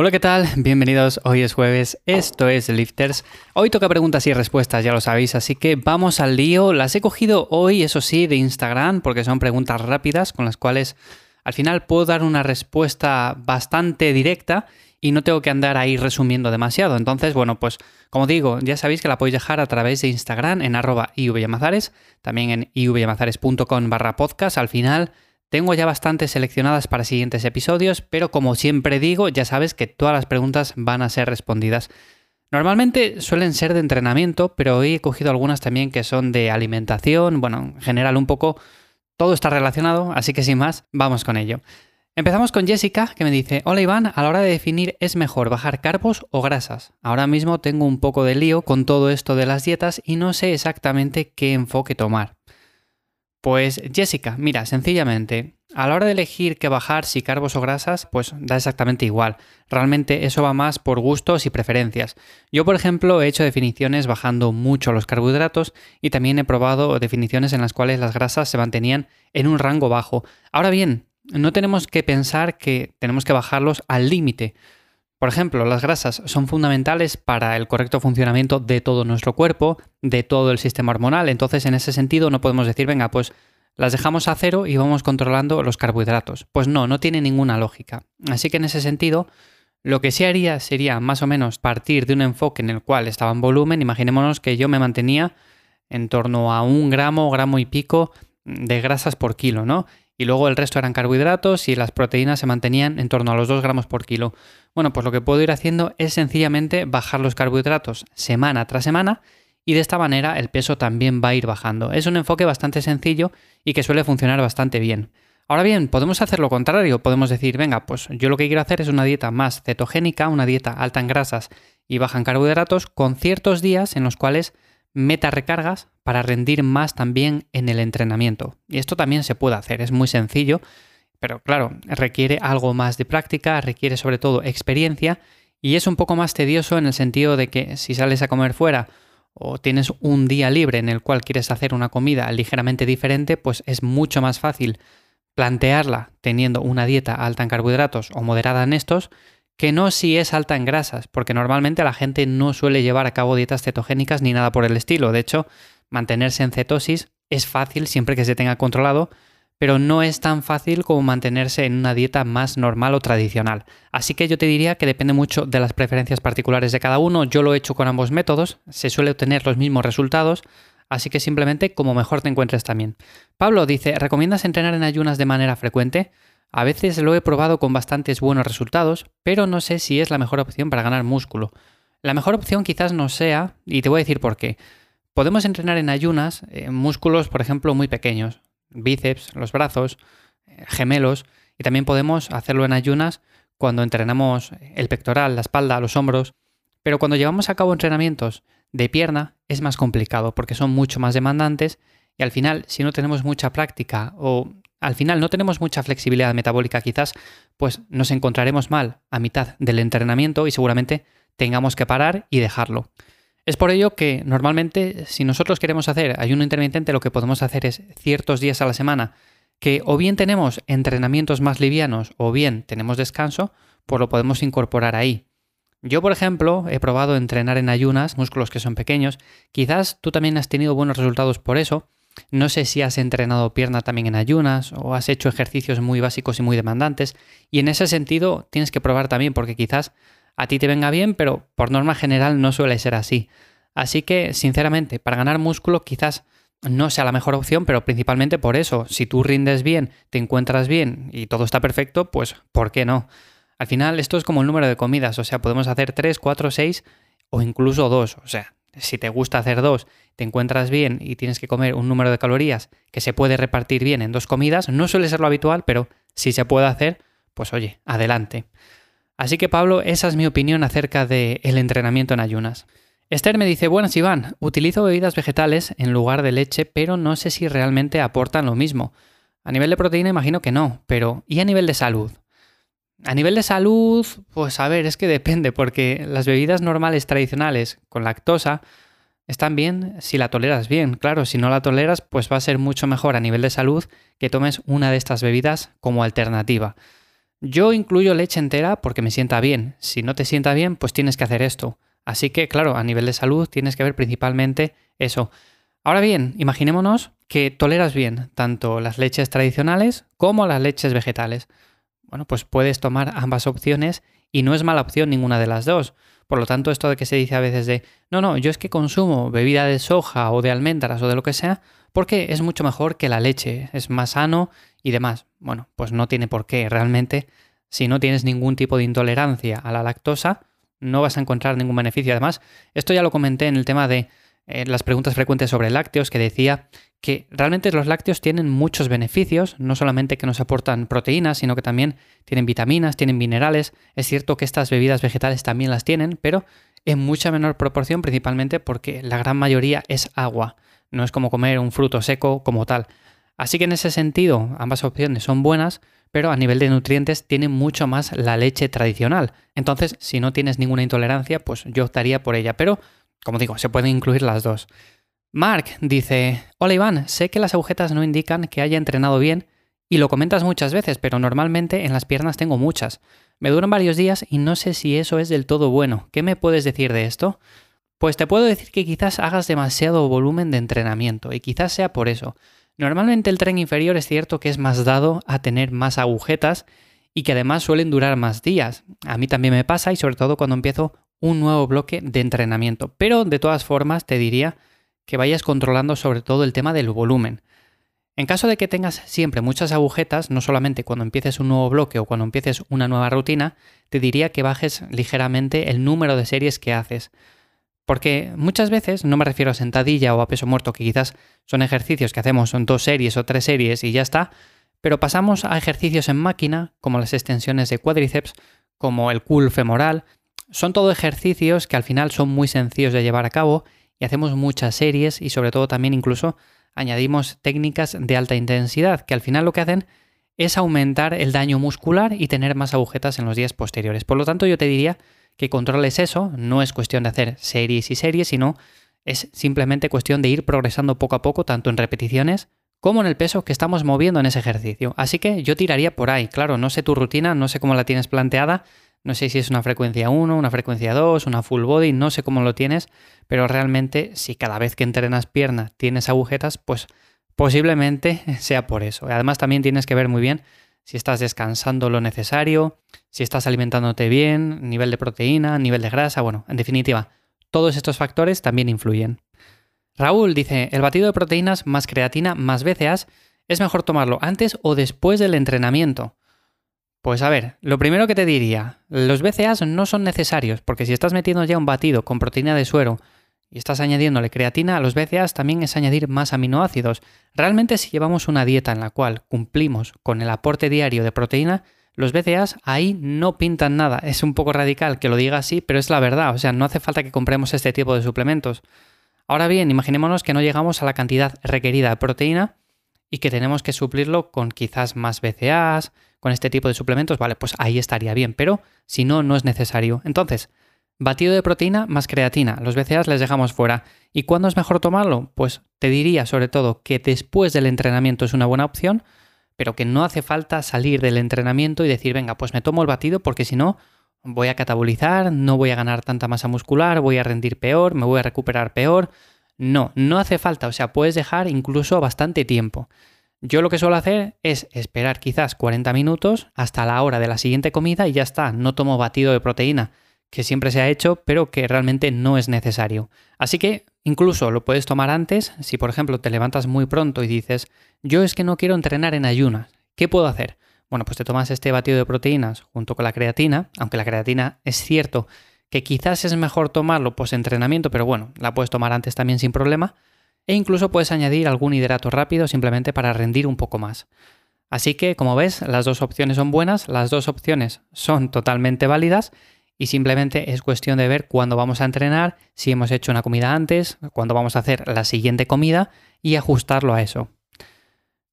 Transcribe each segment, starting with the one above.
Hola, ¿qué tal? Bienvenidos. Hoy es jueves, esto es Lifters. Hoy toca preguntas y respuestas, ya lo sabéis, así que vamos al lío. Las he cogido hoy, eso sí, de Instagram, porque son preguntas rápidas con las cuales al final puedo dar una respuesta bastante directa y no tengo que andar ahí resumiendo demasiado. Entonces, bueno, pues como digo, ya sabéis que la podéis dejar a través de Instagram en arroba ivyamazares, también en ivyamazares.com barra podcast. Al final tengo ya bastantes seleccionadas para siguientes episodios, pero como siempre digo, ya sabes que todas las preguntas van a ser respondidas. Normalmente suelen ser de entrenamiento, pero hoy he cogido algunas también que son de alimentación, bueno, en general un poco todo está relacionado, así que sin más, vamos con ello. Empezamos con Jessica, que me dice, hola Iván, a la hora de definir es mejor bajar carbos o grasas. Ahora mismo tengo un poco de lío con todo esto de las dietas y no sé exactamente qué enfoque tomar. Pues Jessica, mira, sencillamente, a la hora de elegir qué bajar, si carbos o grasas, pues da exactamente igual. Realmente eso va más por gustos y preferencias. Yo, por ejemplo, he hecho definiciones bajando mucho los carbohidratos y también he probado definiciones en las cuales las grasas se mantenían en un rango bajo. Ahora bien, no tenemos que pensar que tenemos que bajarlos al límite. Por ejemplo, las grasas son fundamentales para el correcto funcionamiento de todo nuestro cuerpo, de todo el sistema hormonal, entonces en ese sentido no podemos decir, venga, pues las dejamos a cero y vamos controlando los carbohidratos. Pues no, no tiene ninguna lógica. Así que en ese sentido, lo que sí haría sería más o menos partir de un enfoque en el cual estaba en volumen, imaginémonos que yo me mantenía en torno a un gramo, gramo y pico de grasas por kilo, ¿no? Y luego el resto eran carbohidratos y las proteínas se mantenían en torno a los 2 gramos por kilo. Bueno, pues lo que puedo ir haciendo es sencillamente bajar los carbohidratos semana tras semana y de esta manera el peso también va a ir bajando. Es un enfoque bastante sencillo y que suele funcionar bastante bien. Ahora bien, podemos hacer lo contrario, podemos decir, venga, pues yo lo que quiero hacer es una dieta más cetogénica, una dieta alta en grasas y baja en carbohidratos, con ciertos días en los cuales meta recargas para rendir más también en el entrenamiento. Y esto también se puede hacer, es muy sencillo, pero claro, requiere algo más de práctica, requiere sobre todo experiencia y es un poco más tedioso en el sentido de que si sales a comer fuera o tienes un día libre en el cual quieres hacer una comida ligeramente diferente, pues es mucho más fácil plantearla teniendo una dieta alta en carbohidratos o moderada en estos que no si es alta en grasas, porque normalmente la gente no suele llevar a cabo dietas cetogénicas ni nada por el estilo. De hecho, mantenerse en cetosis es fácil siempre que se tenga controlado, pero no es tan fácil como mantenerse en una dieta más normal o tradicional. Así que yo te diría que depende mucho de las preferencias particulares de cada uno. Yo lo he hecho con ambos métodos, se suele obtener los mismos resultados, así que simplemente como mejor te encuentres también. Pablo dice, ¿recomiendas entrenar en ayunas de manera frecuente? A veces lo he probado con bastantes buenos resultados, pero no sé si es la mejor opción para ganar músculo. La mejor opción quizás no sea, y te voy a decir por qué. Podemos entrenar en ayunas eh, músculos, por ejemplo, muy pequeños, bíceps, los brazos, eh, gemelos, y también podemos hacerlo en ayunas cuando entrenamos el pectoral, la espalda, los hombros. Pero cuando llevamos a cabo entrenamientos de pierna es más complicado porque son mucho más demandantes y al final, si no tenemos mucha práctica o al final no tenemos mucha flexibilidad metabólica quizás, pues nos encontraremos mal a mitad del entrenamiento y seguramente tengamos que parar y dejarlo. Es por ello que normalmente si nosotros queremos hacer ayuno intermitente lo que podemos hacer es ciertos días a la semana que o bien tenemos entrenamientos más livianos o bien tenemos descanso, pues lo podemos incorporar ahí. Yo, por ejemplo, he probado entrenar en ayunas, músculos que son pequeños, quizás tú también has tenido buenos resultados por eso, no sé si has entrenado pierna también en ayunas o has hecho ejercicios muy básicos y muy demandantes. Y en ese sentido tienes que probar también porque quizás a ti te venga bien, pero por norma general no suele ser así. Así que, sinceramente, para ganar músculo quizás no sea la mejor opción, pero principalmente por eso. Si tú rindes bien, te encuentras bien y todo está perfecto, pues ¿por qué no? Al final esto es como el número de comidas, o sea, podemos hacer 3, 4, 6 o incluso 2. O sea, si te gusta hacer dos, te encuentras bien y tienes que comer un número de calorías que se puede repartir bien en dos comidas, no suele ser lo habitual, pero si se puede hacer, pues oye, adelante. Así que Pablo, esa es mi opinión acerca del entrenamiento en ayunas. Esther me dice, buenas Iván, utilizo bebidas vegetales en lugar de leche, pero no sé si realmente aportan lo mismo. A nivel de proteína imagino que no, pero ¿y a nivel de salud? A nivel de salud, pues a ver, es que depende, porque las bebidas normales tradicionales con lactosa están bien si la toleras bien. Claro, si no la toleras, pues va a ser mucho mejor a nivel de salud que tomes una de estas bebidas como alternativa. Yo incluyo leche entera porque me sienta bien. Si no te sienta bien, pues tienes que hacer esto. Así que, claro, a nivel de salud tienes que ver principalmente eso. Ahora bien, imaginémonos que toleras bien tanto las leches tradicionales como las leches vegetales. Bueno, pues puedes tomar ambas opciones y no es mala opción ninguna de las dos. Por lo tanto, esto de que se dice a veces de, no, no, yo es que consumo bebida de soja o de almendras o de lo que sea, porque es mucho mejor que la leche, es más sano y demás. Bueno, pues no tiene por qué. Realmente, si no tienes ningún tipo de intolerancia a la lactosa, no vas a encontrar ningún beneficio. Además, esto ya lo comenté en el tema de eh, las preguntas frecuentes sobre lácteos, que decía que realmente los lácteos tienen muchos beneficios, no solamente que nos aportan proteínas, sino que también tienen vitaminas, tienen minerales. Es cierto que estas bebidas vegetales también las tienen, pero en mucha menor proporción, principalmente porque la gran mayoría es agua. No es como comer un fruto seco como tal. Así que en ese sentido, ambas opciones son buenas, pero a nivel de nutrientes tiene mucho más la leche tradicional. Entonces, si no tienes ninguna intolerancia, pues yo optaría por ella. Pero, como digo, se pueden incluir las dos. Mark dice, hola Iván, sé que las agujetas no indican que haya entrenado bien y lo comentas muchas veces, pero normalmente en las piernas tengo muchas. Me duran varios días y no sé si eso es del todo bueno. ¿Qué me puedes decir de esto? Pues te puedo decir que quizás hagas demasiado volumen de entrenamiento y quizás sea por eso. Normalmente el tren inferior es cierto que es más dado a tener más agujetas y que además suelen durar más días. A mí también me pasa y sobre todo cuando empiezo un nuevo bloque de entrenamiento. Pero de todas formas te diría que vayas controlando sobre todo el tema del volumen. En caso de que tengas siempre muchas agujetas, no solamente cuando empieces un nuevo bloque o cuando empieces una nueva rutina, te diría que bajes ligeramente el número de series que haces. Porque muchas veces, no me refiero a sentadilla o a peso muerto, que quizás son ejercicios que hacemos, son dos series o tres series y ya está, pero pasamos a ejercicios en máquina, como las extensiones de cuádriceps, como el cool femoral. Son todo ejercicios que al final son muy sencillos de llevar a cabo y hacemos muchas series y sobre todo también incluso añadimos técnicas de alta intensidad, que al final lo que hacen es aumentar el daño muscular y tener más agujetas en los días posteriores. Por lo tanto, yo te diría que controles eso, no es cuestión de hacer series y series, sino es simplemente cuestión de ir progresando poco a poco, tanto en repeticiones como en el peso que estamos moviendo en ese ejercicio. Así que yo tiraría por ahí, claro, no sé tu rutina, no sé cómo la tienes planteada, no sé si es una frecuencia 1, una frecuencia 2, una full body, no sé cómo lo tienes, pero realmente si cada vez que entrenas pierna tienes agujetas, pues posiblemente sea por eso. Además también tienes que ver muy bien si estás descansando lo necesario, si estás alimentándote bien, nivel de proteína, nivel de grasa, bueno, en definitiva, todos estos factores también influyen. Raúl dice, el batido de proteínas más creatina más BCAAs es mejor tomarlo antes o después del entrenamiento. Pues a ver, lo primero que te diría, los BCAAs no son necesarios, porque si estás metiendo ya un batido con proteína de suero y estás añadiéndole creatina a los BCAAs, también es añadir más aminoácidos. Realmente si llevamos una dieta en la cual cumplimos con el aporte diario de proteína, los BCAAs ahí no pintan nada. Es un poco radical que lo diga así, pero es la verdad. O sea, no hace falta que compremos este tipo de suplementos. Ahora bien, imaginémonos que no llegamos a la cantidad requerida de proteína y que tenemos que suplirlo con quizás más BCAAs, con este tipo de suplementos. Vale, pues ahí estaría bien, pero si no, no es necesario. Entonces, Batido de proteína más creatina. Los BCAAs les dejamos fuera. ¿Y cuándo es mejor tomarlo? Pues te diría sobre todo que después del entrenamiento es una buena opción, pero que no hace falta salir del entrenamiento y decir, venga, pues me tomo el batido porque si no voy a catabolizar, no voy a ganar tanta masa muscular, voy a rendir peor, me voy a recuperar peor. No, no hace falta, o sea, puedes dejar incluso bastante tiempo. Yo lo que suelo hacer es esperar quizás 40 minutos hasta la hora de la siguiente comida y ya está, no tomo batido de proteína que siempre se ha hecho, pero que realmente no es necesario. Así que incluso lo puedes tomar antes, si por ejemplo te levantas muy pronto y dices, yo es que no quiero entrenar en ayunas, ¿qué puedo hacer? Bueno, pues te tomas este batido de proteínas junto con la creatina, aunque la creatina es cierto que quizás es mejor tomarlo post entrenamiento, pero bueno, la puedes tomar antes también sin problema, e incluso puedes añadir algún hidrato rápido simplemente para rendir un poco más. Así que, como ves, las dos opciones son buenas, las dos opciones son totalmente válidas y simplemente es cuestión de ver cuándo vamos a entrenar, si hemos hecho una comida antes, cuándo vamos a hacer la siguiente comida y ajustarlo a eso.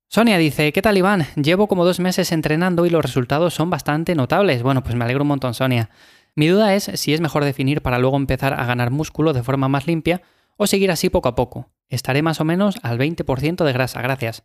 Sonia dice, ¿qué tal Iván? Llevo como dos meses entrenando y los resultados son bastante notables. Bueno, pues me alegro un montón, Sonia. Mi duda es si es mejor definir para luego empezar a ganar músculo de forma más limpia o seguir así poco a poco. Estaré más o menos al 20% de grasa, gracias.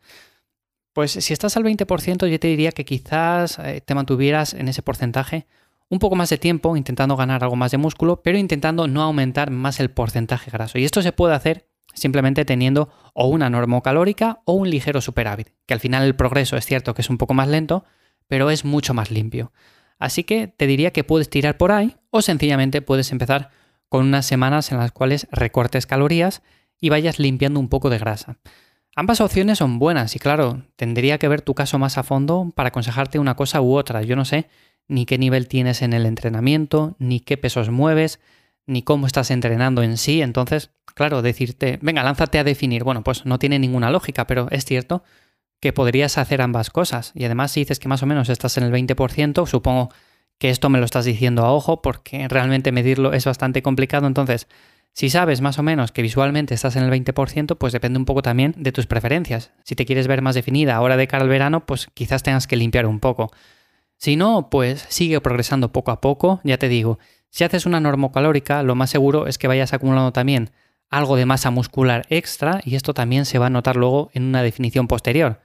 Pues si estás al 20%, yo te diría que quizás eh, te mantuvieras en ese porcentaje un poco más de tiempo intentando ganar algo más de músculo, pero intentando no aumentar más el porcentaje graso. Y esto se puede hacer simplemente teniendo o una normocalórica o un ligero superávit, que al final el progreso es cierto que es un poco más lento, pero es mucho más limpio. Así que te diría que puedes tirar por ahí o sencillamente puedes empezar con unas semanas en las cuales recortes calorías y vayas limpiando un poco de grasa. Ambas opciones son buenas y claro, tendría que ver tu caso más a fondo para aconsejarte una cosa u otra. Yo no sé ni qué nivel tienes en el entrenamiento, ni qué pesos mueves, ni cómo estás entrenando en sí. Entonces, claro, decirte, venga, lánzate a definir. Bueno, pues no tiene ninguna lógica, pero es cierto que podrías hacer ambas cosas. Y además, si dices que más o menos estás en el 20%, supongo que esto me lo estás diciendo a ojo, porque realmente medirlo es bastante complicado. Entonces, si sabes más o menos que visualmente estás en el 20%, pues depende un poco también de tus preferencias. Si te quieres ver más definida ahora de cara al verano, pues quizás tengas que limpiar un poco. Si no, pues sigue progresando poco a poco, ya te digo, si haces una normocalórica, lo más seguro es que vayas acumulando también algo de masa muscular extra y esto también se va a notar luego en una definición posterior.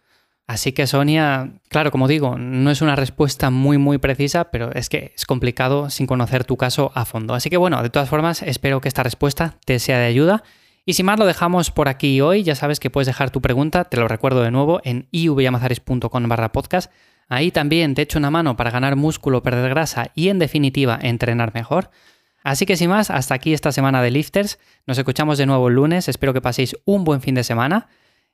Así que Sonia, claro, como digo, no es una respuesta muy muy precisa, pero es que es complicado sin conocer tu caso a fondo. Así que bueno, de todas formas, espero que esta respuesta te sea de ayuda. Y sin más, lo dejamos por aquí hoy. Ya sabes que puedes dejar tu pregunta, te lo recuerdo de nuevo, en ivyamazares.com barra podcast. Ahí también te echo una mano para ganar músculo, perder grasa y en definitiva entrenar mejor. Así que sin más, hasta aquí esta semana de Lifters. Nos escuchamos de nuevo el lunes. Espero que paséis un buen fin de semana.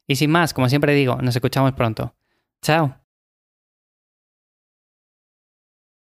Y sin más, como siempre digo, nos escuchamos pronto. Chao.